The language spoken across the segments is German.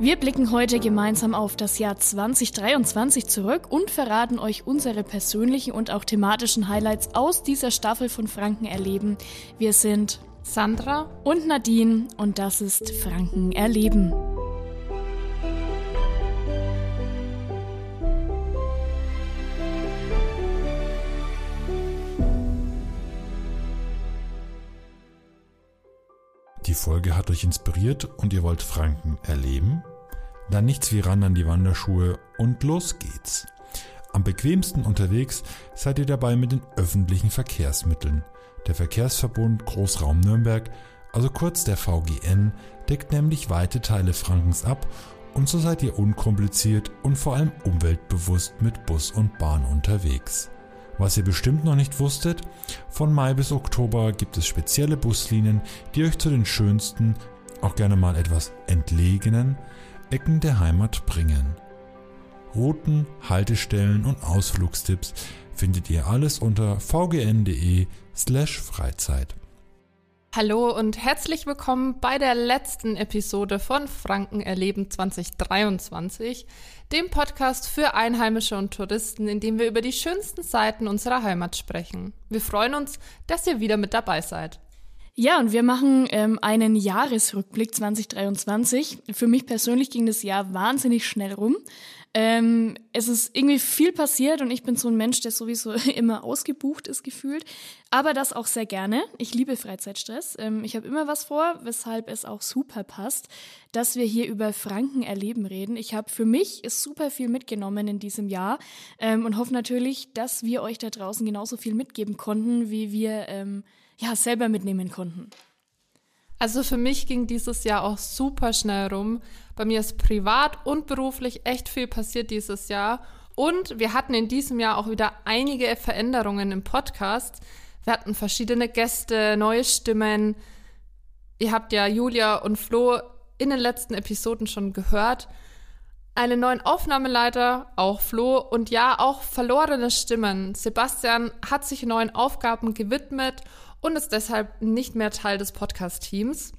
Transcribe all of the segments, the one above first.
Wir blicken heute gemeinsam auf das Jahr 2023 zurück und verraten euch unsere persönlichen und auch thematischen Highlights aus dieser Staffel von Franken erleben. Wir sind Sandra und Nadine und das ist Franken erleben. Die Folge hat euch inspiriert und ihr wollt Franken erleben? Dann nichts wie ran an die Wanderschuhe und los geht's. Am bequemsten unterwegs seid ihr dabei mit den öffentlichen Verkehrsmitteln. Der Verkehrsverbund Großraum Nürnberg, also kurz der VGN, deckt nämlich weite Teile Frankens ab und so seid ihr unkompliziert und vor allem umweltbewusst mit Bus und Bahn unterwegs. Was ihr bestimmt noch nicht wusstet, von Mai bis Oktober gibt es spezielle Buslinien, die euch zu den schönsten, auch gerne mal etwas entlegenen Ecken der Heimat bringen. Routen, Haltestellen und Ausflugstipps findet ihr alles unter vgn.de slash Freizeit. Hallo und herzlich willkommen bei der letzten Episode von Franken erleben 2023, dem Podcast für Einheimische und Touristen, in dem wir über die schönsten Seiten unserer Heimat sprechen. Wir freuen uns, dass ihr wieder mit dabei seid. Ja, und wir machen ähm, einen Jahresrückblick 2023. Für mich persönlich ging das Jahr wahnsinnig schnell rum. Ähm, es ist irgendwie viel passiert und ich bin so ein Mensch, der sowieso immer ausgebucht ist gefühlt. Aber das auch sehr gerne. Ich liebe Freizeitstress. Ähm, ich habe immer was vor, weshalb es auch super passt, dass wir hier über Franken erleben reden. Ich habe für mich super viel mitgenommen in diesem Jahr ähm, und hoffe natürlich, dass wir euch da draußen genauso viel mitgeben konnten, wie wir ähm, ja selber mitnehmen konnten. Also für mich ging dieses Jahr auch super schnell rum. Bei mir ist privat und beruflich echt viel passiert dieses Jahr. Und wir hatten in diesem Jahr auch wieder einige Veränderungen im Podcast. Wir hatten verschiedene Gäste, neue Stimmen. Ihr habt ja Julia und Flo in den letzten Episoden schon gehört. Einen neuen Aufnahmeleiter, auch Flo, und ja, auch verlorene Stimmen. Sebastian hat sich neuen Aufgaben gewidmet und ist deshalb nicht mehr Teil des Podcast-Teams.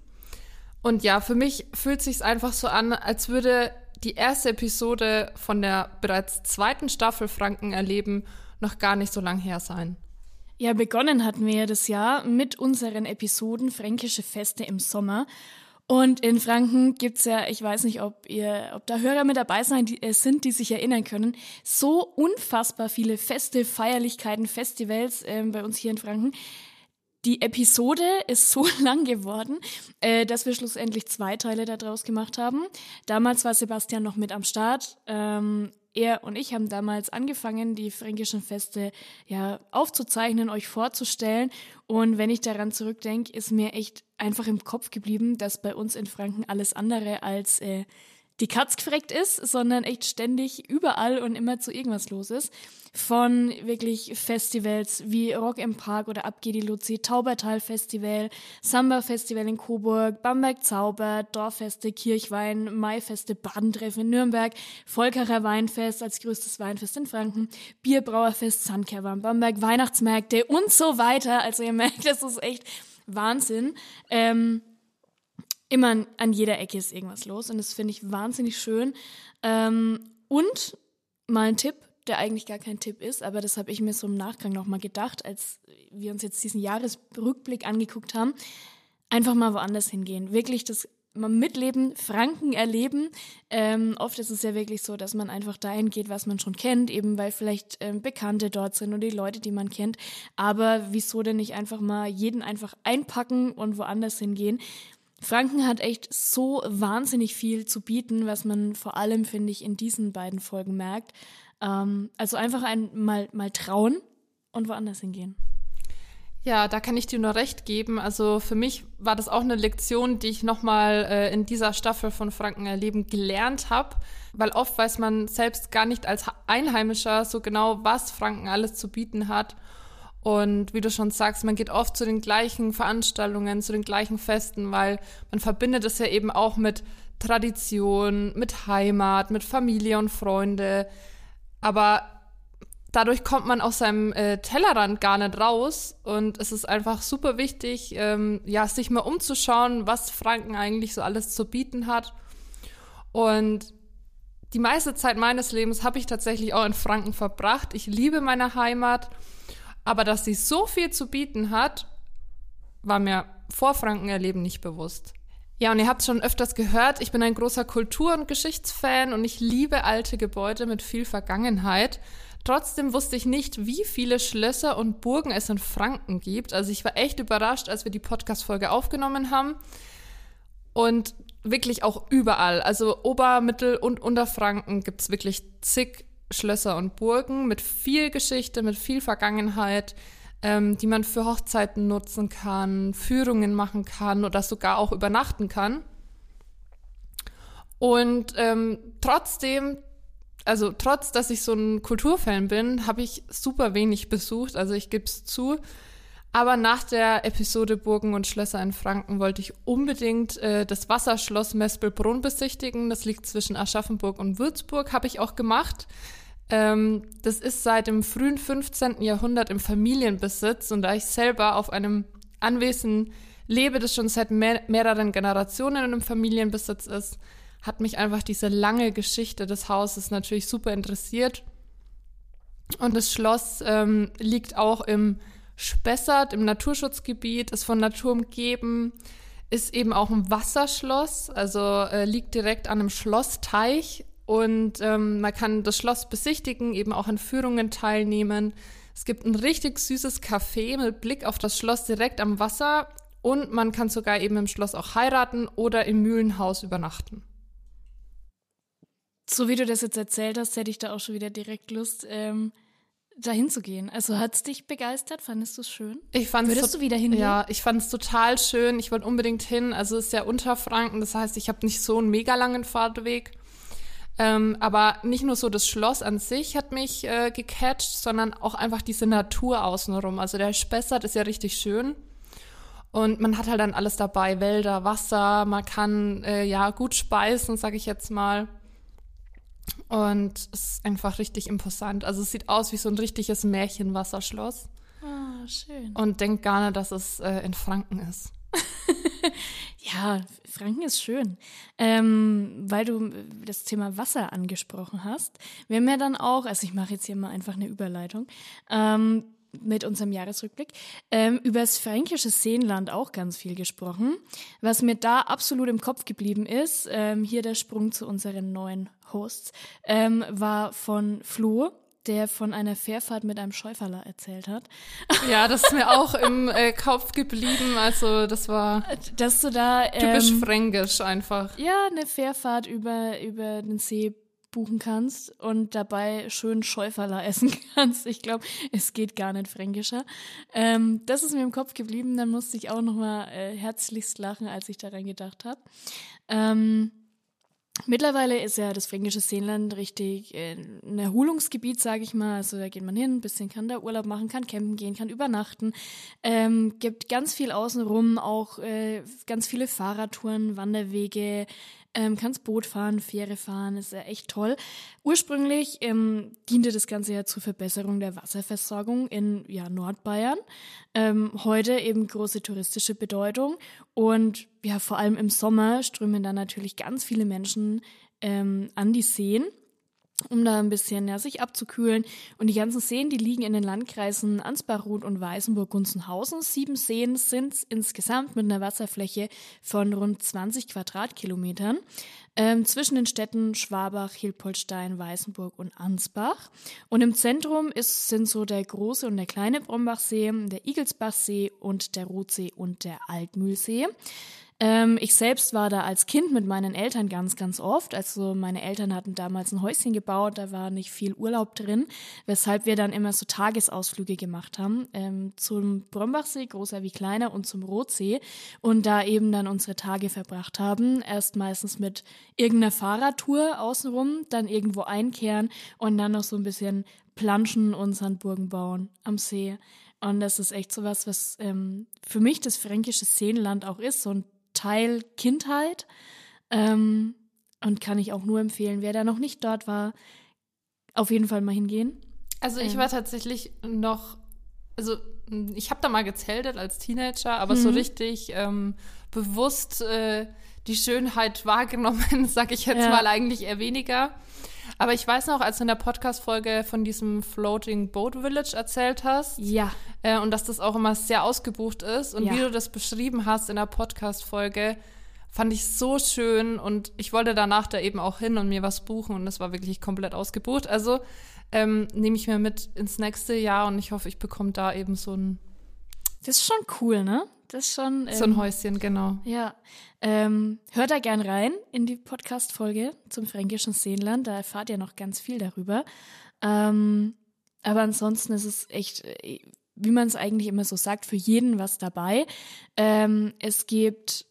Und ja, für mich fühlt sich einfach so an, als würde die erste Episode von der bereits zweiten Staffel Franken erleben noch gar nicht so lang her sein. Ja, begonnen hatten wir ja das Jahr mit unseren Episoden Fränkische Feste im Sommer. Und in Franken gibt's ja, ich weiß nicht, ob ihr, ob da Hörer mit dabei sein, die, äh, sind, die sich erinnern können, so unfassbar viele Feste, Feierlichkeiten, Festivals äh, bei uns hier in Franken die Episode ist so lang geworden, äh, dass wir schlussendlich zwei Teile daraus gemacht haben. Damals war Sebastian noch mit am Start. Ähm, er und ich haben damals angefangen, die fränkischen Feste ja aufzuzeichnen, euch vorzustellen. Und wenn ich daran zurückdenke, ist mir echt einfach im Kopf geblieben, dass bei uns in Franken alles andere als äh, die Katz gefreckt ist, sondern echt ständig überall und immer zu irgendwas los ist. Von wirklich Festivals wie Rock im Park oder Abgeh die Luzi, Taubertal Festival, Samba Festival in Coburg, Bamberg Zauber, Dorffeste, Kirchwein, Maifeste, Badentreffen in Nürnberg, Volkerer Weinfest als größtes Weinfest in Franken, Bierbrauerfest, Sandkerber in Bamberg, Weihnachtsmärkte und so weiter. Also ihr merkt, das ist echt Wahnsinn. Ähm, immer an jeder Ecke ist irgendwas los und das finde ich wahnsinnig schön. Ähm, und mal ein Tipp, der eigentlich gar kein Tipp ist, aber das habe ich mir so im Nachgang nochmal gedacht, als wir uns jetzt diesen Jahresrückblick angeguckt haben. Einfach mal woanders hingehen. Wirklich das mal mitleben, Franken erleben. Ähm, oft ist es ja wirklich so, dass man einfach dahin geht, was man schon kennt, eben weil vielleicht ähm, Bekannte dort sind und die Leute, die man kennt. Aber wieso denn nicht einfach mal jeden einfach einpacken und woanders hingehen? Franken hat echt so wahnsinnig viel zu bieten, was man vor allem, finde ich, in diesen beiden Folgen merkt. Ähm, also einfach ein, mal, mal trauen und woanders hingehen. Ja, da kann ich dir nur recht geben. Also für mich war das auch eine Lektion, die ich nochmal äh, in dieser Staffel von Franken erleben gelernt habe, weil oft weiß man selbst gar nicht als Einheimischer so genau, was Franken alles zu bieten hat. Und wie du schon sagst, man geht oft zu den gleichen Veranstaltungen, zu den gleichen Festen, weil man verbindet es ja eben auch mit Tradition, mit Heimat, mit Familie und Freunde. Aber dadurch kommt man aus seinem äh, Tellerrand gar nicht raus. Und es ist einfach super wichtig, ähm, ja, sich mal umzuschauen, was Franken eigentlich so alles zu bieten hat. Und die meiste Zeit meines Lebens habe ich tatsächlich auch in Franken verbracht. Ich liebe meine Heimat, aber dass sie so viel zu bieten hat, war mir vor Franken erleben nicht bewusst. Ja, und ihr habt schon öfters gehört, ich bin ein großer Kultur- und Geschichtsfan und ich liebe alte Gebäude mit viel Vergangenheit. Trotzdem wusste ich nicht, wie viele Schlösser und Burgen es in Franken gibt. Also ich war echt überrascht, als wir die Podcast-Folge aufgenommen haben. Und wirklich auch überall. Also Ober-, Mittel- und Unterfranken gibt es wirklich zig Schlösser und Burgen mit viel Geschichte, mit viel Vergangenheit, ähm, die man für Hochzeiten nutzen kann, Führungen machen kann oder sogar auch übernachten kann. Und ähm, trotzdem, also trotz, dass ich so ein Kulturfan bin, habe ich super wenig besucht. Also ich gebe es zu. Aber nach der Episode Burgen und Schlösser in Franken wollte ich unbedingt äh, das Wasserschloss Mespelbrunn besichtigen. Das liegt zwischen Aschaffenburg und Würzburg, habe ich auch gemacht. Ähm, das ist seit dem frühen 15. Jahrhundert im Familienbesitz und da ich selber auf einem Anwesen lebe, das schon seit mehr mehreren Generationen im Familienbesitz ist, hat mich einfach diese lange Geschichte des Hauses natürlich super interessiert. Und das Schloss ähm, liegt auch im Spessart im Naturschutzgebiet, ist von Natur umgeben, ist eben auch ein Wasserschloss, also äh, liegt direkt an einem Schlossteich und ähm, man kann das Schloss besichtigen, eben auch an Führungen teilnehmen. Es gibt ein richtig süßes Café mit Blick auf das Schloss direkt am Wasser und man kann sogar eben im Schloss auch heiraten oder im Mühlenhaus übernachten. So wie du das jetzt erzählt hast, hätte ich da auch schon wieder direkt Lust, ähm, dahin zu gehen. Also hat es dich begeistert? Fandest du es schön? Ich fand's Würdest so, du wieder hingehen? Ja, ich fand es total schön. Ich wollte unbedingt hin. Also es ist ja Unterfranken, das heißt, ich habe nicht so einen mega langen Fahrtweg. Ähm, aber nicht nur so das Schloss an sich hat mich äh, gecatcht, sondern auch einfach diese Natur außenrum. Also der Spessart ist ja richtig schön. Und man hat halt dann alles dabei, Wälder, Wasser, man kann äh, ja gut speisen, sage ich jetzt mal. Und es ist einfach richtig imposant. Also es sieht aus wie so ein richtiges Märchenwasserschloss. Ah, schön. Und denkt gar nicht, dass es äh, in Franken ist. ja, Franken ist schön. Ähm, weil du das Thema Wasser angesprochen hast. Wir haben ja dann auch, also ich mache jetzt hier mal einfach eine Überleitung, ähm, mit unserem Jahresrückblick, ähm, über das fränkische Seenland auch ganz viel gesprochen. Was mir da absolut im Kopf geblieben ist, ähm, hier der Sprung zu unseren neuen Hosts, ähm, war von Flo, der von einer Fährfahrt mit einem Schäuferler erzählt hat. Ja, das ist mir auch im äh, Kopf geblieben. Also das war Dass du da typisch ähm, fränkisch einfach. ja eine Fährfahrt über über den See buchen kannst und dabei schön Schäuferler essen kannst. Ich glaube, es geht gar nicht fränkischer. Ähm, das ist mir im Kopf geblieben. Dann musste ich auch noch mal äh, herzlichst lachen, als ich daran gedacht habe. Ähm, Mittlerweile ist ja das fränkische Seenland richtig äh, ein Erholungsgebiet, sage ich mal. Also da geht man hin, ein bisschen kann da Urlaub machen, kann campen gehen, kann übernachten. Ähm, gibt ganz viel außenrum, auch äh, ganz viele Fahrradtouren, Wanderwege, ähm, kannst Boot fahren, Fähre fahren, ist ja echt toll. Ursprünglich ähm, diente das Ganze ja zur Verbesserung der Wasserversorgung in ja, Nordbayern. Ähm, heute eben große touristische Bedeutung und ja, vor allem im Sommer strömen da natürlich ganz viele Menschen ähm, an die Seen um da ein bisschen ja, sich abzukühlen. Und die ganzen Seen, die liegen in den Landkreisen Ansbach, Ruth und Weißenburg-Gunzenhausen. Sieben Seen sind insgesamt mit einer Wasserfläche von rund 20 Quadratkilometern. Ähm, zwischen den Städten Schwabach, Hilpoltstein, Weißenburg und Ansbach. Und im Zentrum ist, sind so der große und der kleine Brombachsee, der Igelsbachsee und der Rotsee und der Altmühlsee. Ähm, ich selbst war da als Kind mit meinen Eltern ganz, ganz oft. Also meine Eltern hatten damals ein Häuschen gebaut, da war nicht viel Urlaub drin, weshalb wir dann immer so Tagesausflüge gemacht haben ähm, zum Brombachsee, großer wie kleiner, und zum Rotsee und da eben dann unsere Tage verbracht haben. Erst meistens mit irgendeiner Fahrradtour außenrum, dann irgendwo einkehren und dann noch so ein bisschen planschen und Sandburgen bauen am See. Und das ist echt so was, was ähm, für mich das fränkische Seenland auch ist, so Teil Kindheit. Ähm, und kann ich auch nur empfehlen, wer da noch nicht dort war, auf jeden Fall mal hingehen. Also ich Ähm. war tatsächlich noch, also ich habe da mal gezeltet als Teenager, aber so Mhm. richtig ähm, bewusst äh, die Schönheit wahrgenommen, sag ich jetzt Ja. mal eigentlich eher weniger. Aber ich weiß noch, als du in der Podcast-Folge von diesem Floating Boat Village erzählt hast, Ja, äh, und dass das auch immer sehr ausgebucht ist. Und Ja. wie du das beschrieben hast in der Podcast-Folge, fand ich so schön. Und ich wollte danach da eben auch hin und mir was buchen. Und das war wirklich komplett ausgebucht. Also ähm, nehme ich mir mit ins nächste Jahr und ich hoffe, ich bekomme da eben so ein, das ist schon cool, ne? Das ist schon. so ein ähm, Häuschen, genau. Ja, ähm, hört da gern rein in die Podcast-Folge zum fränkischen Seenland. Da erfahrt ihr noch ganz viel darüber. Ähm, aber ansonsten ist es echt, äh, wie man es eigentlich immer so sagt, für jeden was dabei. Ähm, es gibt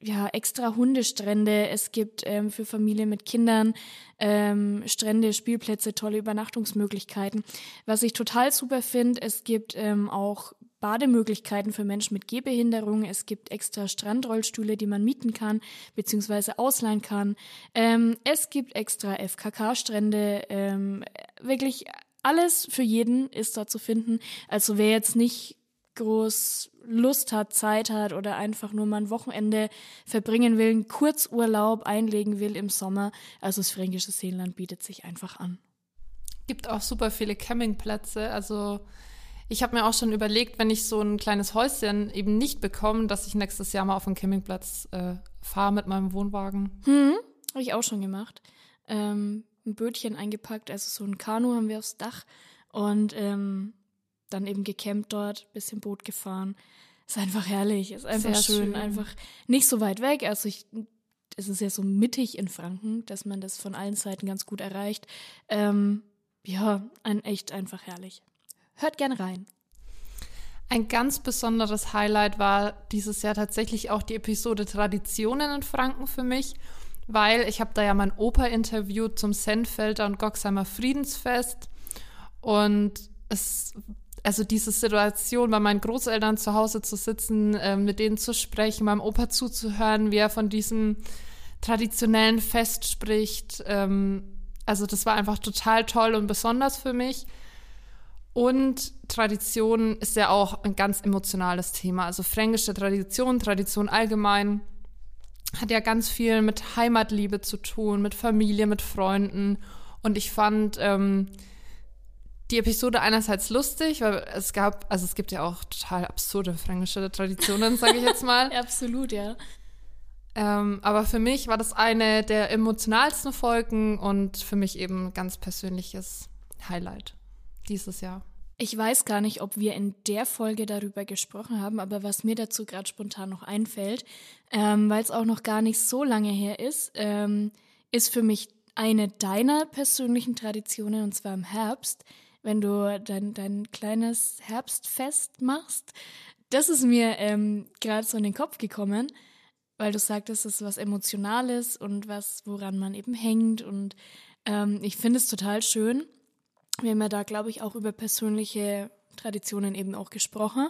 ja extra Hundestrände, es gibt ähm, für Familien mit Kindern ähm, Strände, Spielplätze, tolle Übernachtungsmöglichkeiten. Was ich total super finde, es gibt ähm, auch Bademöglichkeiten für Menschen mit Gehbehinderung. Es gibt extra Strandrollstühle, die man mieten kann bzw. ausleihen kann. Ähm, es gibt extra FKK-Strände. Ähm, wirklich alles für jeden ist da zu finden. Also wer jetzt nicht groß Lust hat, Zeit hat oder einfach nur mal ein Wochenende verbringen will, einen Kurzurlaub einlegen will im Sommer, also das fränkische Seenland bietet sich einfach an. Gibt auch super viele Campingplätze. Also ich habe mir auch schon überlegt, wenn ich so ein kleines Häuschen eben nicht bekomme, dass ich nächstes Jahr mal auf einen Campingplatz äh, fahre mit meinem Wohnwagen. Hm, habe ich auch schon gemacht. Ähm, ein Bötchen eingepackt, also so ein Kanu haben wir aufs Dach und ähm, dann eben gecampt dort, bisschen Boot gefahren. Ist einfach herrlich, ist einfach schön, schön. einfach nicht so weit weg. Also ich, es ist ja so mittig in Franken, dass man das von allen Seiten ganz gut erreicht. Ähm, ja, ein echt einfach herrlich. Hört gern rein. Ein ganz besonderes Highlight war dieses Jahr tatsächlich auch die Episode Traditionen in Franken für mich, weil ich habe da ja mein Opa interviewt zum Senfelder und Goxheimer Friedensfest und es also diese Situation, bei meinen Großeltern zu Hause zu sitzen, äh, mit denen zu sprechen, meinem Opa zuzuhören, wie er von diesem traditionellen Fest spricht. Ähm, also das war einfach total toll und besonders für mich. Und Tradition ist ja auch ein ganz emotionales Thema. Also fränkische Tradition, Tradition allgemein, hat ja ganz viel mit Heimatliebe zu tun, mit Familie, mit Freunden. Und ich fand ähm, die Episode einerseits lustig, weil es gab, also es gibt ja auch total absurde fränkische Traditionen, sage ich jetzt mal. Absolut, ja. Ähm, aber für mich war das eine der emotionalsten Folgen und für mich eben ein ganz persönliches Highlight dieses Jahr. Ich weiß gar nicht, ob wir in der Folge darüber gesprochen haben, aber was mir dazu gerade spontan noch einfällt, ähm, weil es auch noch gar nicht so lange her ist, ähm, ist für mich eine deiner persönlichen Traditionen, und zwar im Herbst, wenn du dein, dein kleines Herbstfest machst. Das ist mir ähm, gerade so in den Kopf gekommen, weil du sagtest, es ist was Emotionales und was, woran man eben hängt. Und ähm, ich finde es total schön. Wir haben ja da, glaube ich, auch über persönliche Traditionen eben auch gesprochen,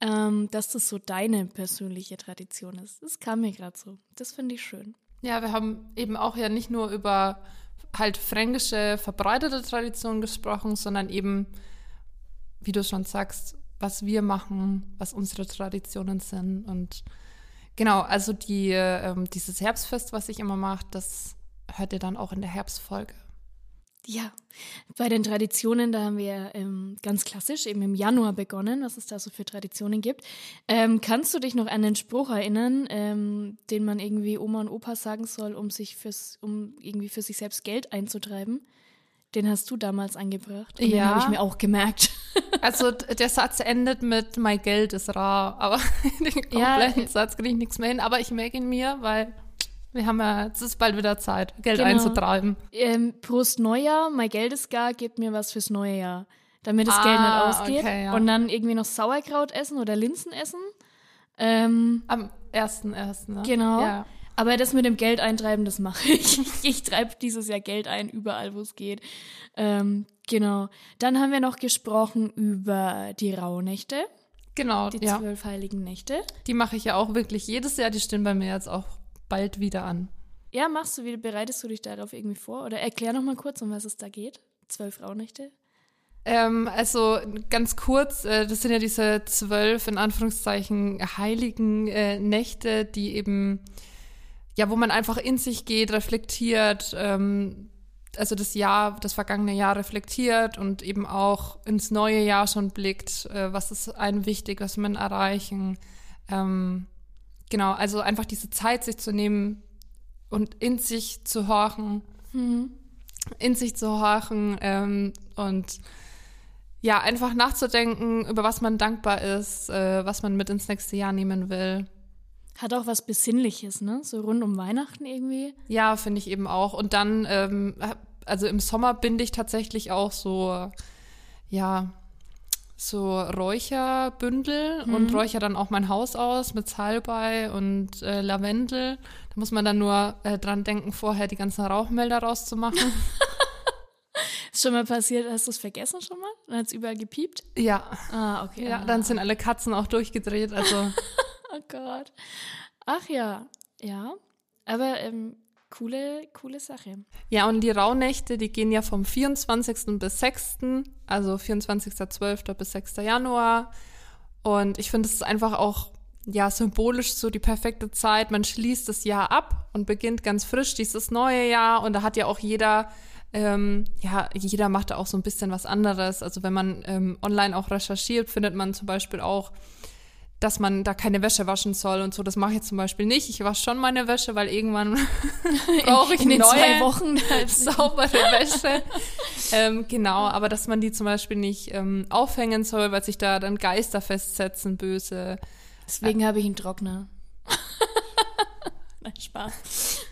ähm, dass das so deine persönliche Tradition ist. Das kam mir gerade so. Das finde ich schön. Ja, wir haben eben auch ja nicht nur über halt fränkische verbreitete Traditionen gesprochen, sondern eben, wie du schon sagst, was wir machen, was unsere Traditionen sind. Und genau, also die, ähm, dieses Herbstfest, was ich immer mache, das hört ihr dann auch in der Herbstfolge. Ja, bei den Traditionen, da haben wir ähm, ganz klassisch eben im Januar begonnen, was es da so für Traditionen gibt. Ähm, kannst du dich noch an den Spruch erinnern, ähm, den man irgendwie Oma und Opa sagen soll, um sich fürs, um irgendwie für sich selbst Geld einzutreiben? Den hast du damals angebracht. Und Den Ja. habe ich mir auch gemerkt. Also der Satz endet mit Mein Geld ist rar, aber den Ja, kompletten äh, Satz kriege ich nichts mehr hin. Aber ich merke ihn mir, weil wir haben ja, es ist bald wieder Zeit, Geld Genau. einzutreiben. ähm, Prost Neujahr, mein Geld ist gar, gebt mir was fürs neue Jahr. Damit das Ah, Geld nicht ausgeht. okay, ja. Und dann irgendwie noch Sauerkraut essen oder Linsen essen. Ähm, Am 1.1. Ne? Genau. Ja. Aber das mit dem Geld eintreiben, das mache ich. Ich treibe dieses Jahr Geld ein, überall, wo es geht. Ähm, genau. Dann haben wir noch gesprochen über die Rauhnächte, Genau, die ja. zwölf heiligen Nächte. Die mache ich ja auch wirklich jedes Jahr. Die stehen bei mir jetzt auch bald wieder an. Ja, machst du wieder, bereitest du dich darauf irgendwie vor? Oder erklär noch mal kurz, um was es da geht. Zwölf Rauhnächte. Ähm, also ganz kurz, äh, das sind ja diese zwölf in Anführungszeichen heiligen äh, Nächte, die eben, ja, wo man einfach in sich geht, reflektiert, ähm, also das Jahr, das vergangene Jahr reflektiert und eben auch ins neue Jahr schon blickt, äh, was ist einem wichtig, was man erreichen. Ähm, genau, also einfach diese Zeit sich zu nehmen und in sich zu horchen, mhm. in sich zu horchen ähm, und ja, einfach nachzudenken, über was man dankbar ist, äh, was man mit ins nächste Jahr nehmen will. Hat auch was Besinnliches, ne? So rund um Weihnachten irgendwie. Ja, finde ich eben auch. Und dann, ähm, also im Sommer binde ich tatsächlich auch so, ja, so Räucherbündel mhm. und räucher dann auch mein Haus aus mit Salbei und äh, Lavendel. Da muss man dann nur äh, dran denken, vorher die ganzen Rauchmelder rauszumachen. Ist schon mal passiert, hast du es vergessen schon mal? Dann hat es überall gepiept? Ja. Ah, okay. Ja, dann sind alle Katzen auch durchgedreht, also. oh Gott. Ach ja, ja. Aber ähm, coole, coole Sache. Ja, und die Rauhnächte, die gehen ja vom 24. bis 6., also 24.12. bis 6. Januar. Und ich finde, es ist einfach auch ja, symbolisch so die perfekte Zeit. Man schließt das Jahr ab und beginnt ganz frisch dieses neue Jahr. Und da hat ja auch jeder ähm, ja, jeder macht da auch so ein bisschen was anderes. Also wenn man ähm, online auch recherchiert, findet man zum Beispiel auch, dass man da keine Wäsche waschen soll und so. Das mache ich zum Beispiel nicht. Ich wasche schon meine Wäsche, weil irgendwann brauche ich in, in neue, zwei Wochen saubere Wäsche. ähm, genau, aber dass man die zum Beispiel nicht ähm, aufhängen soll, weil sich da dann Geister festsetzen, böse. Deswegen äh, habe ich einen Trockner. Nein, Spaß.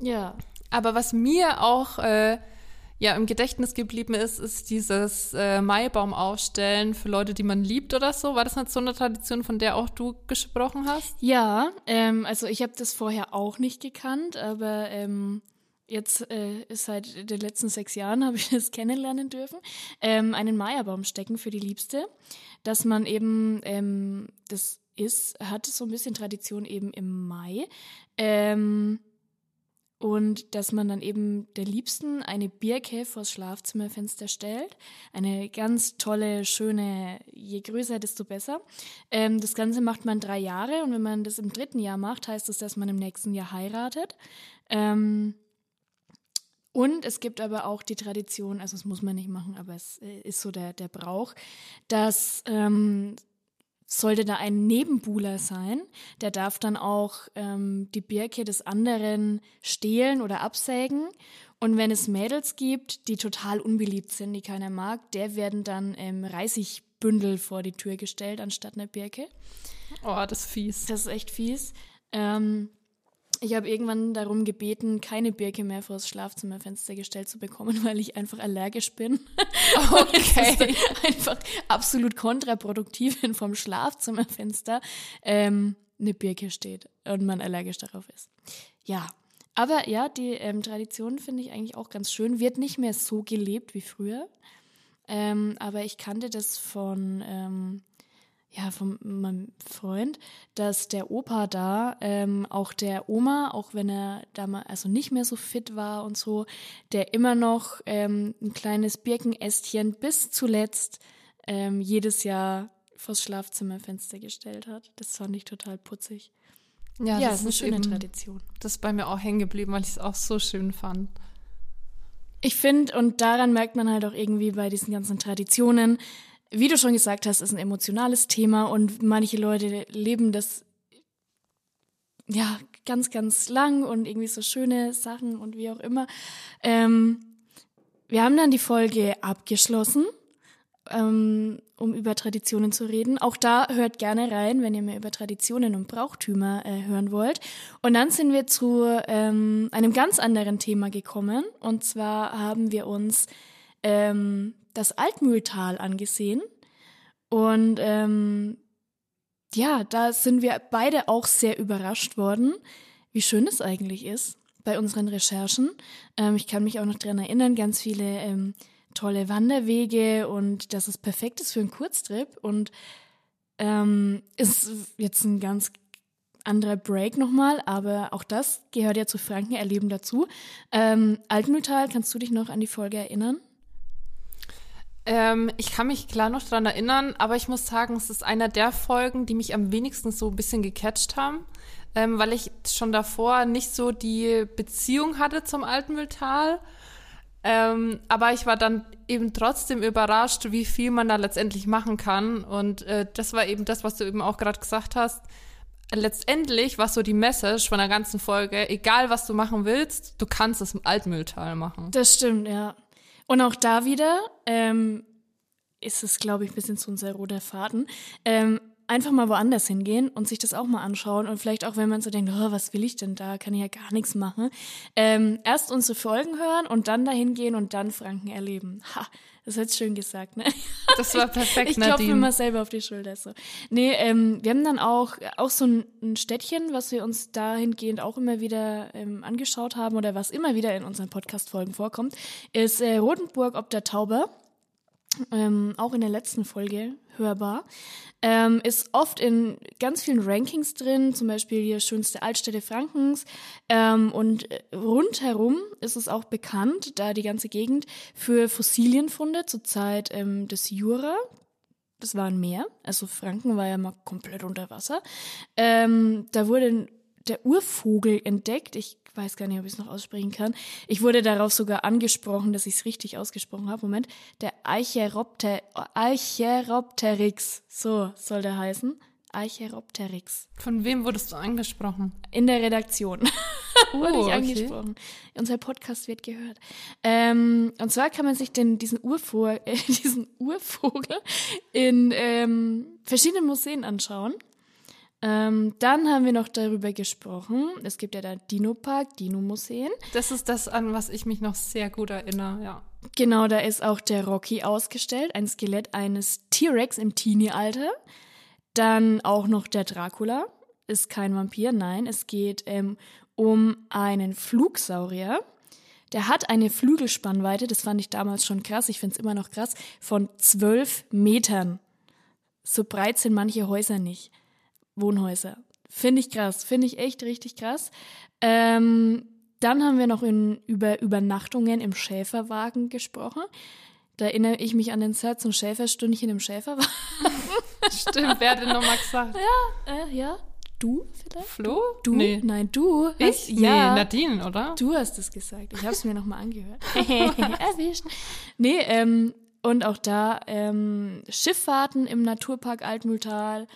Ja. Aber was mir auch äh, ja im Gedächtnis geblieben ist, ist dieses äh, Maibaum aufstellen für Leute, die man liebt oder so. War das nicht so eine Tradition, von der auch du gesprochen hast? Ja, ähm, also ich habe das vorher auch nicht gekannt, aber ähm, jetzt äh, seit den letzten sechs Jahren habe ich das kennenlernen dürfen. Ähm, einen Maibaum stecken für die Liebste, dass man eben ähm, das ist, hat so ein bisschen Tradition eben im Mai. Ähm, und dass man dann eben der Liebsten eine Birke vors Schlafzimmerfenster stellt. Eine ganz tolle, schöne, je größer, desto besser. Ähm, das Ganze macht man drei Jahre und wenn man das im dritten Jahr macht, heißt das, dass man im nächsten Jahr heiratet. Ähm, und es gibt aber auch die Tradition, also das muss man nicht machen, aber es äh, ist so der, der Brauch, dass ähm, sollte da ein Nebenbuhler sein, der darf dann auch ähm, die Birke des anderen stehlen oder absägen. Und wenn es Mädels gibt, die total unbeliebt sind, die keiner mag, der werden dann ähm, Reisigbündel vor die Tür gestellt anstatt einer Birke. Oh, das ist fies. Das ist echt fies. Ähm, ich habe irgendwann darum gebeten, keine Birke mehr vor das Schlafzimmerfenster gestellt zu bekommen, weil ich einfach allergisch bin. Okay. einfach absolut kontraproduktiv, wenn vom Schlafzimmerfenster ähm, eine Birke steht und man allergisch darauf ist. Ja, aber ja, die ähm, Tradition finde ich eigentlich auch ganz schön. Wird nicht mehr so gelebt wie früher. Ähm, aber ich kannte das von ähm, ja, von meinem Freund, dass der Opa da ähm, auch der Oma, auch wenn er da mal also nicht mehr so fit war und so, der immer noch ähm, ein kleines Birkenästchen bis zuletzt ähm, jedes Jahr vors Schlafzimmerfenster gestellt hat. Das fand ich total putzig. Ja, ja das, ist eine schöne Tradition. Das ist bei mir auch hängen geblieben, weil ich es auch so schön fand. Ich finde, und daran merkt man halt auch irgendwie bei diesen ganzen Traditionen, wie du schon gesagt hast, ist ein emotionales Thema und manche Leute leben das ja ganz, ganz lang und irgendwie so schöne Sachen und wie auch immer. Ähm, wir haben dann die Folge abgeschlossen, ähm, um über Traditionen zu reden. Auch da hört gerne rein, wenn ihr mehr über Traditionen und Brauchtümer äh, hören wollt. Und dann sind wir zu ähm, einem ganz anderen Thema gekommen. Und zwar haben wir uns ähm, das Altmühltal angesehen. Und ähm, ja, da sind wir beide auch sehr überrascht worden, wie schön es eigentlich ist bei unseren Recherchen. Ähm, ich kann mich auch noch dran erinnern, ganz viele ähm, tolle Wanderwege und dass es perfekt ist für einen Kurztrip und ähm, ist jetzt ein ganz anderer Break nochmal, aber auch das gehört ja zu Franken erleben dazu. Ähm, Altmühltal, kannst du dich noch an die Folge erinnern? Ähm, ich kann mich klar noch dran erinnern, aber ich muss sagen, es ist einer der Folgen, die mich am wenigsten so ein bisschen gecatcht haben, ähm, weil ich schon davor nicht so die Beziehung hatte zum Altmühltal. Ähm, aber ich war dann eben trotzdem überrascht, wie viel man da letztendlich machen kann. Und äh, das war eben das, was du eben auch gerade gesagt hast. Letztendlich war so die Message von der ganzen Folge, egal was du machen willst, du kannst es im Altmühltal machen. Das stimmt, ja. Und auch da wieder ähm, ist es, glaube ich, ein bisschen zu unser roter Faden. Ähm, einfach mal woanders hingehen und sich das auch mal anschauen und vielleicht auch, wenn man so denkt, oh, was will ich denn da, kann ich ja gar nichts machen. Ähm, erst unsere Folgen hören und dann dahin gehen und dann Franken erleben. Ha, das hat schön gesagt, ne? Das war perfekt, Ich, ich klopfe mir mal selber auf die Schulter. So. Nee, ähm, wir haben dann auch, auch so ein, ein Städtchen, was wir uns dahingehend auch immer wieder ähm, angeschaut haben oder was immer wieder in unseren Podcast-Folgen vorkommt, ist äh, Rotenburg ob der Tauber. Ähm, auch in der letzten Folge hörbar. Ähm, ist oft in ganz vielen Rankings drin, zum Beispiel die schönste Altstädte Frankens. Ähm, und rundherum ist es auch bekannt, da die ganze Gegend, für Fossilienfunde zur Zeit ähm, des Jura. Das war ein Meer, also Franken war ja mal komplett unter Wasser. Ähm, da wurde der Urvogel entdeckt. Ich weiß gar nicht, ob ich es noch aussprechen kann. Ich wurde darauf sogar angesprochen, dass ich es richtig ausgesprochen habe. Moment. Der Eicheropter, Eicheropteryx. So soll der heißen. Eicheropteryx. Von wem wurdest du angesprochen? In der Redaktion. Oh, wurde ich okay. angesprochen. Unser Podcast wird gehört. Ähm, und zwar kann man sich den, diesen, Urvogel, äh, diesen Urvogel in ähm, verschiedenen Museen anschauen. Ähm, dann haben wir noch darüber gesprochen. Es gibt ja da Dino-Park, Dino-Museen. Das ist das, an was ich mich noch sehr gut erinnere, ja. Genau, da ist auch der Rocky ausgestellt, ein Skelett eines T-Rex im Teenie-Alter. Dann auch noch der Dracula, ist kein Vampir, nein, es geht ähm, um einen Flugsaurier. Der hat eine Flügelspannweite, das fand ich damals schon krass, ich finde es immer noch krass, von zwölf Metern. So breit sind manche Häuser nicht. Wohnhäuser. Finde ich krass, finde ich echt richtig krass. Ähm, dann haben wir noch in, über Übernachtungen im Schäferwagen gesprochen. Da erinnere ich mich an den Satz, ein Schäferstündchen im Schäferwagen. Stimmt, wer hat denn nochmal gesagt? Äh, ja, du vielleicht? Flo? Du? Nee. Nein, du. Ich? Hast, ja, Nee, Nadine, oder? du hast es gesagt. Ich habe es mir nochmal angehört. Erwischt. Nee, ähm, und auch da ähm, Schifffahrten im Naturpark Altmühltal.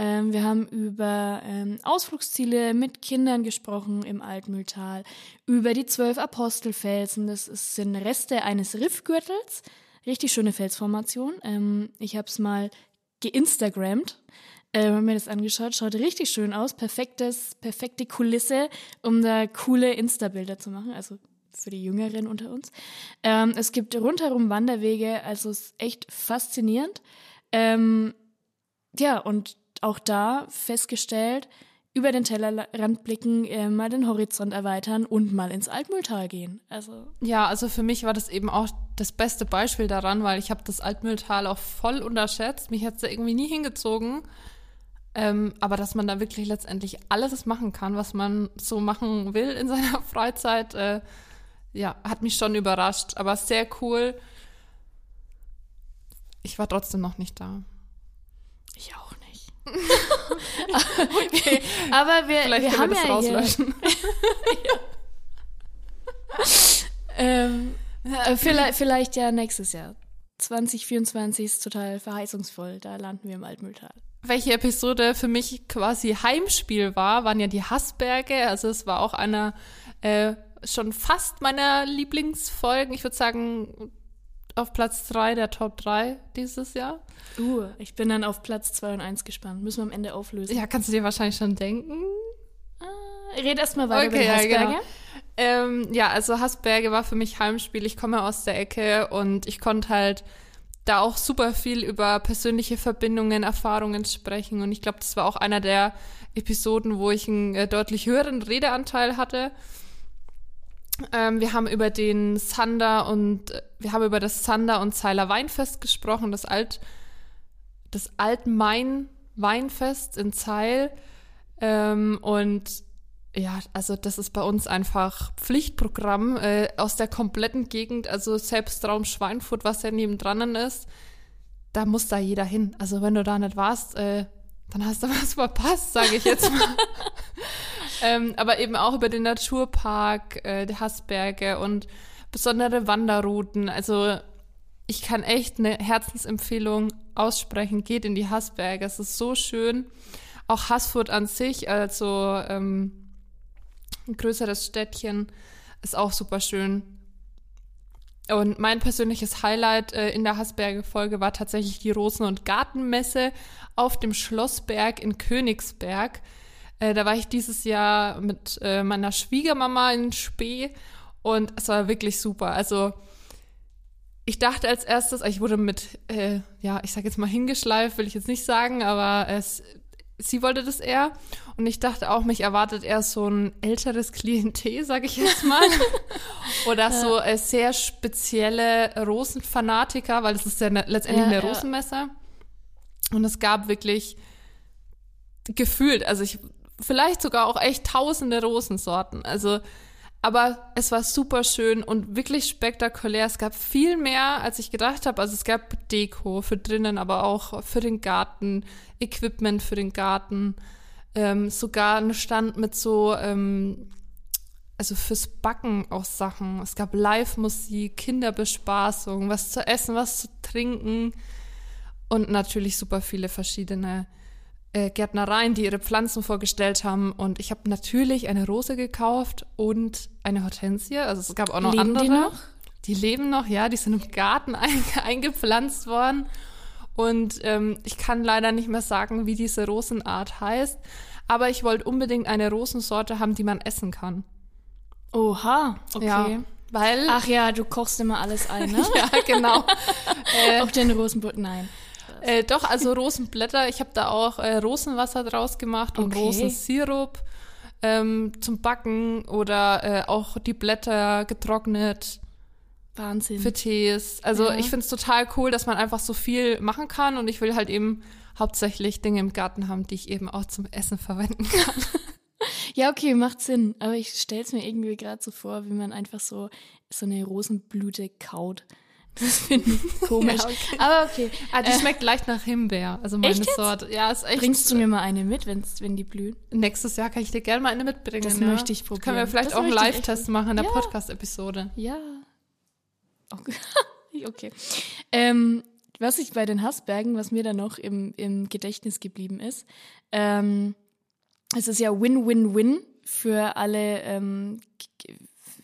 Ähm, wir haben über ähm, Ausflugsziele mit Kindern gesprochen im Altmühltal, über die zwölf Apostelfelsen. Das sind Reste eines Riffgürtels. Richtig schöne Felsformation. Ähm, ich habe es mal geinstagrammt. Äh, mir das angeschaut, schaut richtig schön aus. Perfektes, perfekte Kulisse, um da coole Insta-Bilder zu machen. Also für die Jüngeren unter uns. Ähm, es gibt rundherum Wanderwege, also es ist echt faszinierend. Ähm, ja, und auch da festgestellt, über den Tellerrand blicken, äh, mal den Horizont erweitern und mal ins Altmühltal gehen. Also Ja, also für mich war das eben auch das beste Beispiel daran, weil ich habe das Altmühltal auch voll unterschätzt. Mich hat es da irgendwie nie hingezogen. Ähm, aber dass man da wirklich letztendlich alles machen kann, was man so machen will in seiner Freizeit, äh, ja, hat mich schon überrascht. Aber sehr cool. Ich war trotzdem noch nicht da. ich auch. Okay, aber wir, Vielleicht wir haben können wir das ja rauslöschen. ähm, äh, vielleicht, vielleicht ja nächstes Jahr. 2024 ist total verheißungsvoll. Da landen wir im Altmühltal. Welche Episode für mich quasi Heimspiel war, waren ja die Hassberge. Also es war auch einer äh, schon fast meiner Lieblingsfolgen. Ich würde sagen, auf Platz drei der Top 3 dieses Jahr. Uh, ich bin dann auf Platz 2 und 1 gespannt. Müssen wir am Ende auflösen. Ja, kannst du dir wahrscheinlich schon denken. Red erst mal weiter Okay, über ja, die genau. Hasberge. Ähm, ja, also Hassberge war für mich Heimspiel. Ich komme aus der Ecke und ich konnte halt da auch super viel über persönliche Verbindungen, Erfahrungen sprechen. Und ich glaube, das war auch einer der Episoden, wo ich einen äh, deutlich höheren Redeanteil hatte. Ähm, wir haben über den Sander und wir haben über das Sander und Zeiler Weinfest gesprochen, das Alt, das Altmain Weinfest in Zeil. Ähm, und ja, also das ist bei uns einfach Pflichtprogramm äh, aus der kompletten Gegend, also selbst Raum Schweinfurt, was ja nebendran ist, da muss da jeder hin. Also wenn du da nicht warst, äh, dann hast du was verpasst, sage ich jetzt mal. ähm, aber eben auch über den Naturpark, äh, die Hassberge und besondere Wanderrouten. Also ich kann echt eine Herzensempfehlung aussprechen. Geht in die Hassberge. Es ist so schön. Auch Haßfurt an sich, also ähm, ein größeres Städtchen, ist auch super schön. Und mein persönliches Highlight äh, in der Haßberge-Folge war tatsächlich die Rosen- und Gartenmesse auf dem Schlossberg in Königsberg. Äh, da war ich dieses Jahr mit äh, meiner Schwiegermama in Spee und es war wirklich super. Also ich dachte als erstes, ich wurde mit, äh, ja, ich sag jetzt mal hingeschleift, will ich jetzt nicht sagen, aber es, sie wollte das eher. Und ich dachte auch, mich erwartet eher so ein älteres Klientel, sag ich jetzt mal. Oder ja. so äh, sehr spezielle Rosenfanatiker, weil es ist ja ne, letztendlich ja, eine ja. Rosenmesse. Und es gab wirklich gefühlt, also ich, vielleicht sogar auch echt tausende Rosensorten. Also aber es war super schön und wirklich spektakulär. Es gab viel mehr, als ich gedacht habe. Also es gab Deko für drinnen, aber auch für den Garten, Equipment für den Garten, ähm, sogar ein Stand mit so, ähm, also fürs Backen auch Sachen. Es gab Live-Musik, Kinderbespaßung, was zu essen, was zu trinken und natürlich super viele verschiedene äh, Gärtnereien, die ihre Pflanzen vorgestellt haben. Und ich habe natürlich eine Rose gekauft und eine Hortensie. Also es gab auch noch leben andere. Die noch? Die leben noch, ja. Die sind im Garten ein, eingepflanzt worden. Und ähm, ich kann leider nicht mehr sagen, wie diese Rosenart heißt. Aber ich wollte unbedingt eine Rosensorte haben, die man essen kann. Oha, okay. Ja, weil. Ach ja, du kochst immer alles ein, ne? ja, genau. äh, Auch den Rosenbutt, nein. Äh, doch, also Rosenblätter. Ich habe da auch äh, Rosenwasser draus gemacht und okay. Rosensirup ähm, zum Backen oder äh, auch die Blätter getrocknet. Wahnsinn. Für Tees. Also ja. ich finde es total cool, dass man einfach so viel machen kann und ich will halt eben hauptsächlich Dinge im Garten haben, die ich eben auch zum Essen verwenden kann. ja, okay, macht Sinn. Aber ich stelle es mir irgendwie gerade so vor, wie man einfach so so eine Rosenblüte kaut. Das finde ich komisch. ja, okay. Aber okay. Ah, die äh, schmeckt leicht nach Himbeer. Also meine echt Sorte. Ja, ist echt. Bringst du mir mal eine mit, wenn's, wenn die blühen? Nächstes Jahr kann ich dir gerne mal eine mitbringen. Das ja. möchte ich probieren. Können wir vielleicht das auch einen Live-Test machen in der ja. Podcast-Episode. Ja. Okay. okay. Ähm, was ich bei den Hassbergen, was mir da noch im, im Gedächtnis geblieben ist, ähm, es ist ja Win-Win-Win für alle ähm,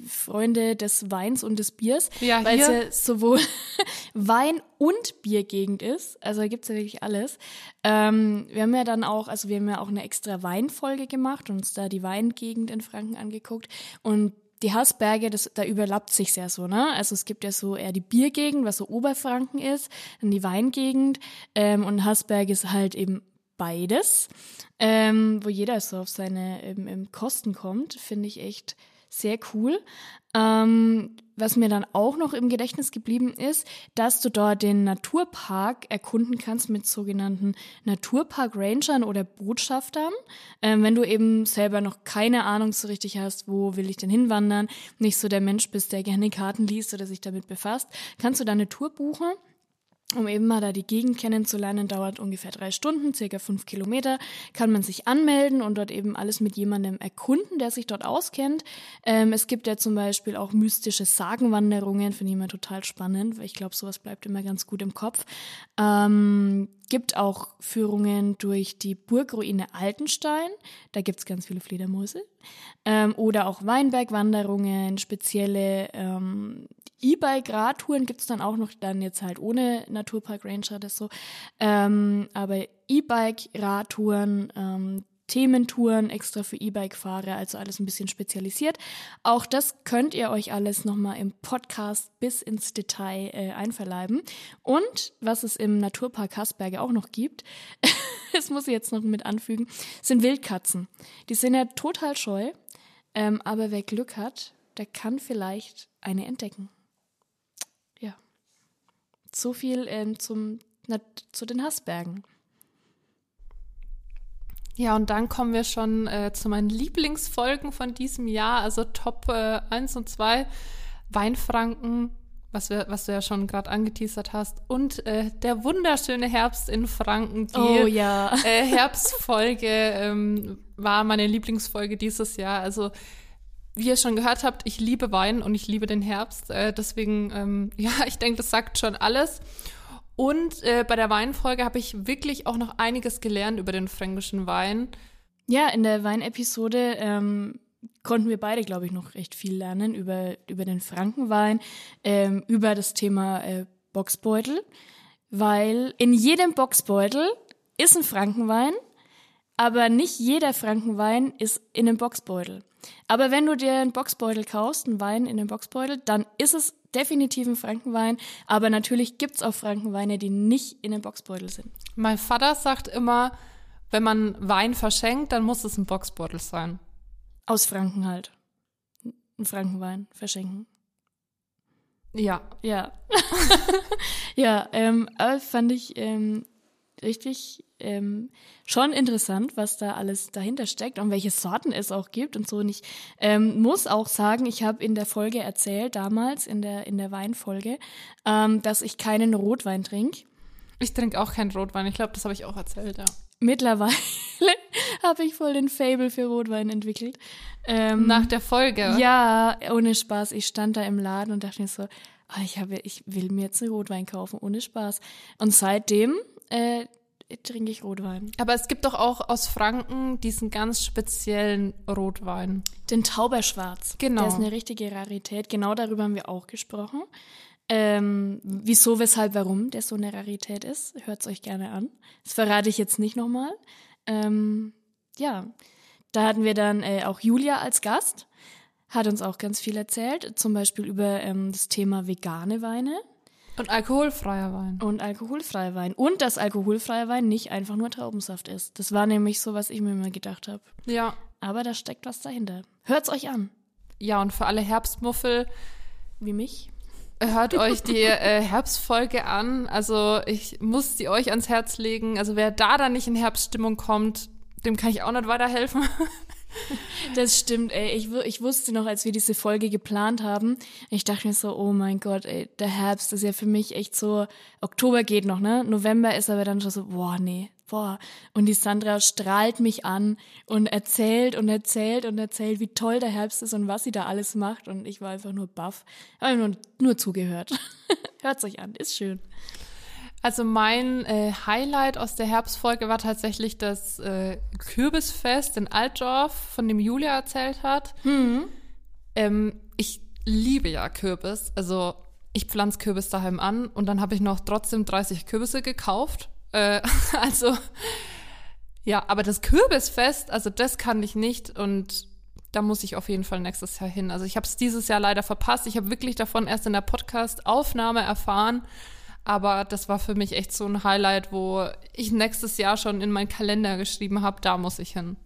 Freunde des Weins und des Biers, ja, weil es ja sowohl Wein- und Biergegend ist. Also da gibt's ja wirklich alles. Ähm, wir haben ja dann auch, also wir haben ja auch eine extra Weinfolge gemacht und uns da die Weingegend in Franken angeguckt. Und die Hassberge, das, da überlappt sich ja so, ne? Also es gibt ja so eher die Biergegend, was so Oberfranken ist, dann die Weingegend ähm, und Hassberg ist halt eben beides, ähm, wo jeder so auf seine ähm, Kosten kommt, finde ich echt sehr cool. Ähm, was mir dann auch noch im Gedächtnis geblieben ist, dass du dort den Naturpark erkunden kannst mit sogenannten Naturpark Rangern oder Botschaftern. Ähm, wenn du eben selber noch keine Ahnung so richtig hast, wo will ich denn hinwandern, nicht so der Mensch bist, der gerne Karten liest oder sich damit befasst, kannst du da eine Tour buchen um eben mal da die Gegend kennenzulernen, dauert ungefähr drei Stunden, circa fünf Kilometer, kann man sich anmelden und dort eben alles mit jemandem erkunden, der sich dort auskennt. Ähm, es gibt ja zum Beispiel auch mystische Sagenwanderungen, finde ich immer total spannend, weil ich glaube, sowas bleibt immer ganz gut im Kopf. Ähm, gibt auch Führungen durch die Burgruine Altenstein, da gibt's ganz viele Fledermäuse. Ähm, oder auch Weinbergwanderungen, spezielle ähm, E-Bike-Radtouren gibt's dann auch noch, dann jetzt halt ohne Naturpark Ranger das so. Ähm, aber E-Bike-Radtouren, ähm, Thementouren extra für E-Bike-Fahrer, also alles ein bisschen spezialisiert. Auch das könnt ihr euch alles nochmal im Podcast bis ins Detail äh, einverleiben. Und was es im Naturpark Hasberge auch noch gibt, das muss ich jetzt noch mit anfügen, sind Wildkatzen. Die sind ja total scheu, ähm, aber wer Glück hat, der kann vielleicht eine entdecken. So viel ähm, zum, na, zu den Hassbergen. Ja, und dann kommen wir schon äh, zu meinen Lieblingsfolgen von diesem Jahr, also Top äh, 1 und 2, Weinfranken, was, wir, was du ja schon gerade angeteasert hast, und äh, der wunderschöne Herbst in Franken. Die Oh ja. äh, Herbstfolge ähm, war meine Lieblingsfolge dieses Jahr. Also wie ihr schon gehört habt, ich liebe Wein und ich liebe den Herbst. Äh, deswegen, ähm, ja, ich denke, das sagt schon alles. Und äh, bei der Weinfolge habe ich wirklich auch noch einiges gelernt über den fränkischen Wein. Ja, in der Weinepisode ähm, konnten wir beide, glaube ich, noch recht viel lernen über, über den Frankenwein, ähm, über das Thema äh, Boxbeutel, weil in jedem Boxbeutel ist ein Frankenwein, aber nicht jeder Frankenwein ist in einem Boxbeutel. Aber wenn du dir einen Boxbeutel kaufst, einen Wein in einem Boxbeutel, dann ist es definitiv ein Frankenwein. Aber natürlich gibt's auch Frankenweine, die nicht in einem Boxbeutel sind. Mein Vater sagt immer, wenn man Wein verschenkt, dann muss es ein Boxbeutel sein. Aus Franken halt. Ein Frankenwein verschenken. Ja. Ja. ja, ähm, fand ich ähm, richtig ähm, schon interessant, was da alles dahinter steckt und welche Sorten es auch gibt und so. Und ich ähm, muss auch sagen, ich habe in der Folge erzählt, damals in der, in der Weinfolge, ähm, dass ich keinen Rotwein trinke. Ich trinke auch keinen Rotwein. Ich glaube, das habe ich auch erzählt, ja. Mittlerweile habe ich voll den Fable für Rotwein entwickelt. Ähm, Nach der Folge. Ja, ohne Spaß. Ich stand da im Laden und dachte mir so, ah, ich, habe, ich will mir jetzt einen Rotwein kaufen, ohne Spaß. Und seitdem äh, trinke ich Rotwein. Aber es gibt doch auch aus Franken diesen ganz speziellen Rotwein. Den Tauberschwarz. Genau. Der ist eine richtige Rarität. Genau darüber haben wir auch gesprochen. Ähm, wieso, weshalb, warum der so eine Rarität ist, hört's euch gerne an. Das verrate ich jetzt nicht nochmal. Ähm, ja, da hatten wir dann äh, auch Julia als Gast, hat uns auch ganz viel erzählt, zum Beispiel über ähm, das Thema vegane Weine Und alkoholfreier Wein. und alkoholfreier Wein. Und dass alkoholfreier Wein nicht einfach nur Traubensaft ist. Das war nämlich so, was ich mir immer gedacht habe. Ja. Aber da steckt was dahinter. Hört's euch an. Ja, und für alle Herbstmuffel, Wie mich. hört euch die äh, Herbstfolge an. Also ich muss die euch ans Herz legen. Also wer da dann nicht in Herbststimmung kommt, dem kann ich auch nicht weiterhelfen. Das stimmt, ey. Ich, ich wusste noch, als wir diese Folge geplant haben, ich dachte mir so, oh mein Gott, ey, der Herbst ist ja für mich echt so, Oktober geht noch, ne? November ist aber dann schon so, boah, nee, boah. Und die Sandra strahlt mich an und erzählt und erzählt und erzählt, wie toll der Herbst ist und was sie da alles macht. Und ich war einfach nur baff. Habe nur, nur zugehört. Hört's euch an, ist schön. Also mein äh, Highlight aus der Herbstfolge war tatsächlich das äh, Kürbisfest in Altdorf, von dem Julia erzählt hat. Ähm, ich liebe ja Kürbis. Also ich pflanze Kürbis daheim an und dann habe ich noch trotzdem 30 Kürbisse gekauft. Äh, also ja, aber das Kürbisfest, also das kann ich nicht und da muss ich auf jeden Fall nächstes Jahr hin. Also ich habe es dieses Jahr leider verpasst. Ich habe wirklich davon erst in der Podcast-Aufnahme erfahren. Aber das war für mich echt so ein Highlight, wo ich nächstes Jahr schon in meinen Kalender geschrieben habe, da muss ich hin.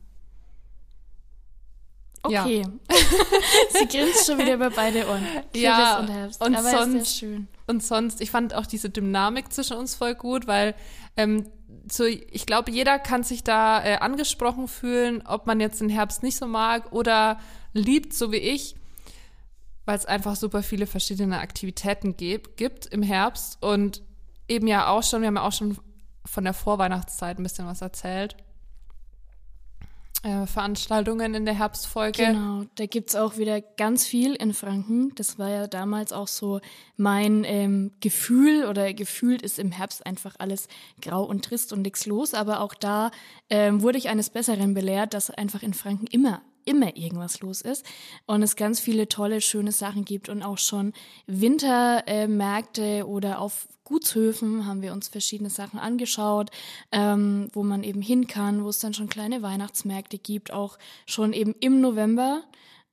Ja. Okay. sie grinst schon wieder über beide Ohren. Kürbis Ja, und Herbst. und aber ist sonst- ja schön. Und sonst, ich fand auch diese Dynamik zwischen uns voll gut, weil ähm, so, ich glaube, jeder kann sich da äh, angesprochen fühlen, ob man jetzt den Herbst nicht so mag oder liebt, so wie ich, weil es einfach super viele verschiedene Aktivitäten gibt, gibt im Herbst und eben ja auch schon, wir haben ja auch schon von der Vorweihnachtszeit ein bisschen was erzählt. Äh, Veranstaltungen in der Herbstfolge. Genau, da gibt's auch wieder ganz viel in Franken. Das war ja damals auch so mein ähm, Gefühl oder gefühlt ist im Herbst einfach alles grau und trist und nix los. Aber auch da ähm, wurde ich eines Besseren belehrt, dass einfach in Franken immer immer irgendwas los ist und es ganz viele tolle, schöne Sachen gibt und auch schon Wintermärkte oder auf Gutshöfen haben wir uns verschiedene Sachen angeschaut, ähm, wo man eben hin kann, wo es dann schon kleine Weihnachtsmärkte gibt, auch schon eben im November,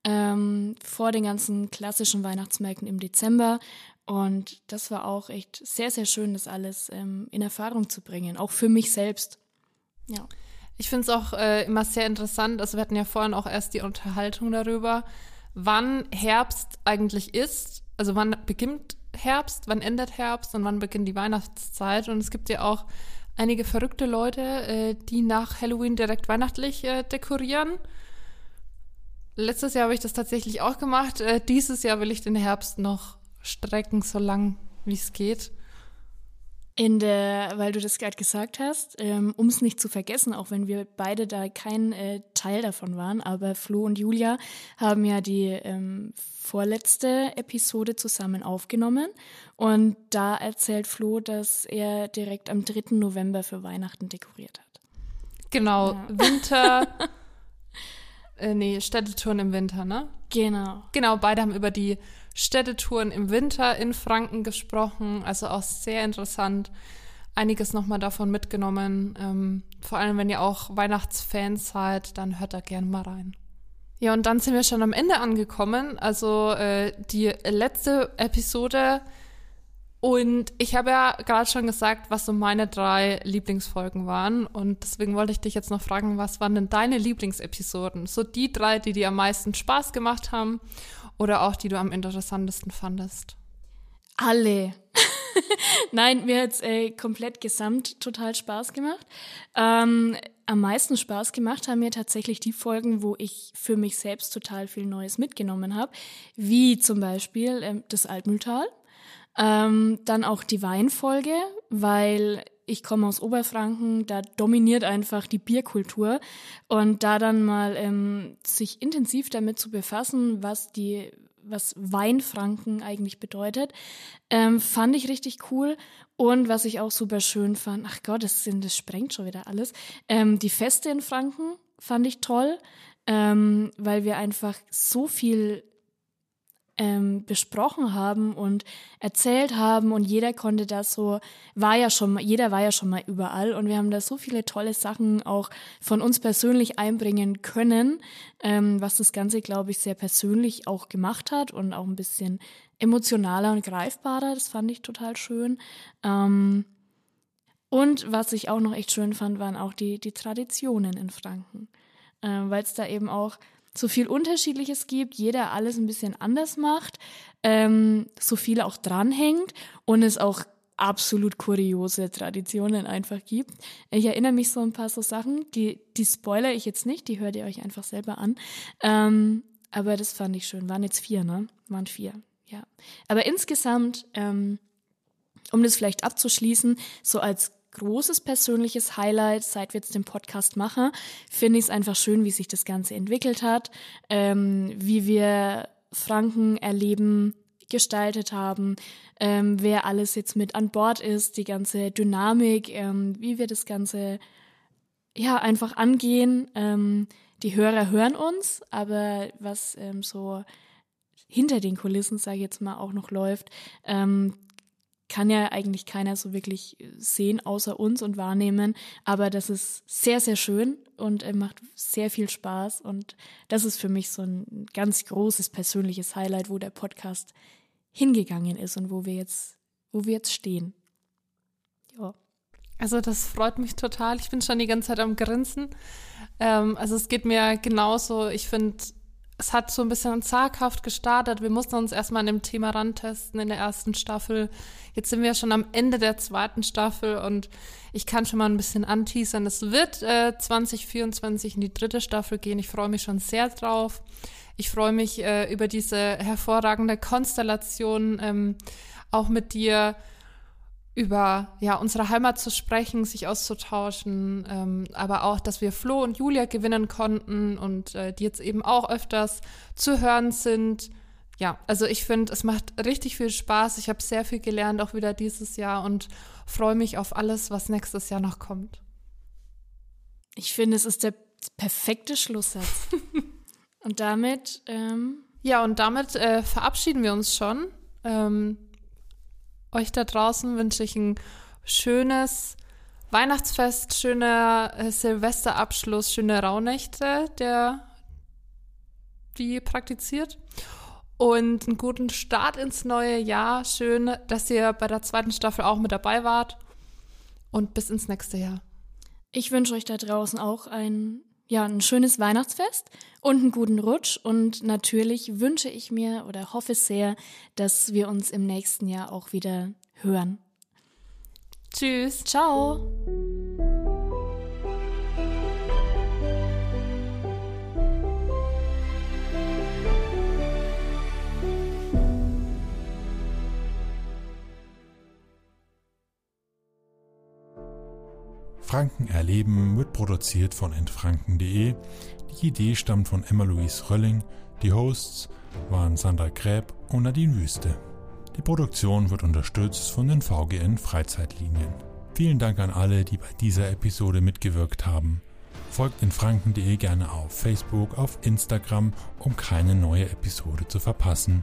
ähm, vor den ganzen klassischen Weihnachtsmärkten im Dezember. Und das war auch echt sehr, sehr schön, das alles ähm, in Erfahrung zu bringen, auch für mich selbst. Ja. Ich finde es auch äh, immer sehr interessant, also wir hatten ja vorhin auch erst die Unterhaltung darüber, wann Herbst eigentlich ist, also wann beginnt Herbst, wann endet Herbst und wann beginnt die Weihnachtszeit. Und es gibt ja auch einige verrückte Leute, äh, die nach Halloween direkt weihnachtlich äh, dekorieren. Letztes Jahr habe ich das tatsächlich auch gemacht. Äh, dieses Jahr will ich den Herbst noch strecken, so lang wie es geht. In der, weil du das gerade gesagt hast, ähm, um es nicht zu vergessen, auch wenn wir beide da kein äh, Teil davon waren, aber Flo und Julia haben ja die ähm, vorletzte Episode zusammen aufgenommen und da erzählt Flo, dass er direkt am 3. November für Weihnachten dekoriert hat. Genau, ja. Winter, äh, nee, Städtetouren im Winter, ne? Genau. Genau, beide haben über die Städtetouren im Winter in Franken gesprochen, also auch sehr interessant. Einiges nochmal davon mitgenommen. Ähm, vor allem, wenn ihr auch Weihnachtsfans seid, dann hört da gerne mal rein. Ja, und dann sind wir schon am Ende angekommen. Also äh, die letzte Episode. Und ich habe ja gerade schon gesagt, was so meine drei Lieblingsfolgen waren. Und deswegen wollte ich dich jetzt noch fragen, was waren denn deine Lieblingsepisoden? So die drei, die dir am meisten Spaß gemacht haben oder auch die du am interessantesten fandest? Alle. Nein, mir hat's äh, komplett gesamt total Spaß gemacht. Ähm, am meisten Spaß gemacht haben mir tatsächlich die Folgen, wo ich für mich selbst total viel Neues mitgenommen habe, wie zum Beispiel ähm, das Altmühltal. Ähm, dann auch die Weinfolge, weil ich komme aus Oberfranken, da dominiert einfach die Bierkultur und da dann mal ähm, sich intensiv damit zu befassen, was die was Weinfranken eigentlich bedeutet, ähm, fand ich richtig cool. Und was ich auch super schön fand, ach Gott, das, sind, das sprengt schon wieder alles. Ähm, die Feste in Franken fand ich toll, ähm, weil wir einfach so viel ähm, besprochen haben und erzählt haben und jeder konnte das so, war ja schon mal, jeder war ja schon mal überall und wir haben da so viele tolle Sachen auch von uns persönlich einbringen können, ähm, was das Ganze, glaube ich, sehr persönlich auch gemacht hat und auch ein bisschen emotionaler und greifbarer. Das fand ich total schön. Ähm, und was ich auch noch echt schön fand, waren auch die, die Traditionen in Franken, äh, weil es da eben auch so viel Unterschiedliches gibt, jeder alles ein bisschen anders macht, ähm, so viel auch dranhängt und es auch absolut kuriose Traditionen einfach gibt. Ich erinnere mich so ein paar so Sachen, die, die spoiler ich jetzt nicht, die hört ihr euch einfach selber an. Ähm, aber das fand ich schön. Waren jetzt vier, ne? Waren vier, ja. Aber insgesamt, ähm, um das vielleicht abzuschließen, so als großes persönliches Highlight, seit wir jetzt den Podcast machen. Finde ich es einfach schön, wie sich das Ganze entwickelt hat, ähm, wie wir Franken erleben, gestaltet haben, ähm, wer alles jetzt mit an Bord ist, die ganze Dynamik, ähm, wie wir das Ganze ja einfach angehen. Ähm, die Hörer hören uns, aber was ähm, so hinter den Kulissen, sage ich jetzt mal, auch noch läuft, ähm, kann ja eigentlich keiner so wirklich sehen außer uns und wahrnehmen. Aber das ist sehr, sehr schön und äh, macht sehr viel Spaß. Und das ist für mich so ein ganz großes persönliches Highlight, wo der Podcast hingegangen ist und wo wir jetzt, wo wir jetzt stehen. Ja. Also das freut mich total. Ich bin schon die ganze Zeit am Grinsen. Ähm, also es geht mir genauso. Ich finde es hat so ein bisschen zaghaft gestartet. Wir mussten uns erstmal an dem Thema rantesten in der ersten Staffel. Jetzt sind wir schon am Ende der zweiten Staffel und ich kann schon mal ein bisschen anteasern. Es wird äh, 2024 in die dritte Staffel gehen. Ich freue mich schon sehr drauf. Ich freue mich äh, über diese hervorragende Konstellation, ähm, auch mit dir über ja, unsere Heimat zu sprechen, sich auszutauschen, ähm, aber auch, dass wir Flo und Julia gewinnen konnten und äh, die jetzt eben auch öfters zu hören sind. Ja, also ich finde, es macht richtig viel Spaß. Ich habe sehr viel gelernt, auch wieder dieses Jahr und freue mich auf alles, was nächstes Jahr noch kommt. Ich finde, es ist der perfekte Schlusssatz. und damit. Ähm ja, und damit äh, verabschieden wir uns schon. Ähm, euch da draußen wünsche ich ein schönes Weihnachtsfest, schöner äh, Silvesterabschluss, schöne Rauhnächte, der die praktiziert. Und einen guten Start ins neue Jahr. Schön, dass ihr bei der zweiten Staffel auch mit dabei wart. Und bis ins nächste Jahr. Ich wünsche euch da draußen auch ein ja, ein schönes Weihnachtsfest und einen guten Rutsch. Und natürlich wünsche ich mir oder hoffe sehr, dass wir uns im nächsten Jahr auch wieder hören. Tschüss. Ciao. Franken erleben wird produziert von entfranken.de. Die Idee stammt von Emma-Louise Rölling. Die Hosts waren Sandra Gräb und Nadine Wüste. Die Produktion wird unterstützt von den VGN Freizeitlinien. Vielen Dank an alle, die bei dieser Episode mitgewirkt haben. Folgt in franken.de gerne auf Facebook, auf Instagram, um keine neue Episode zu verpassen.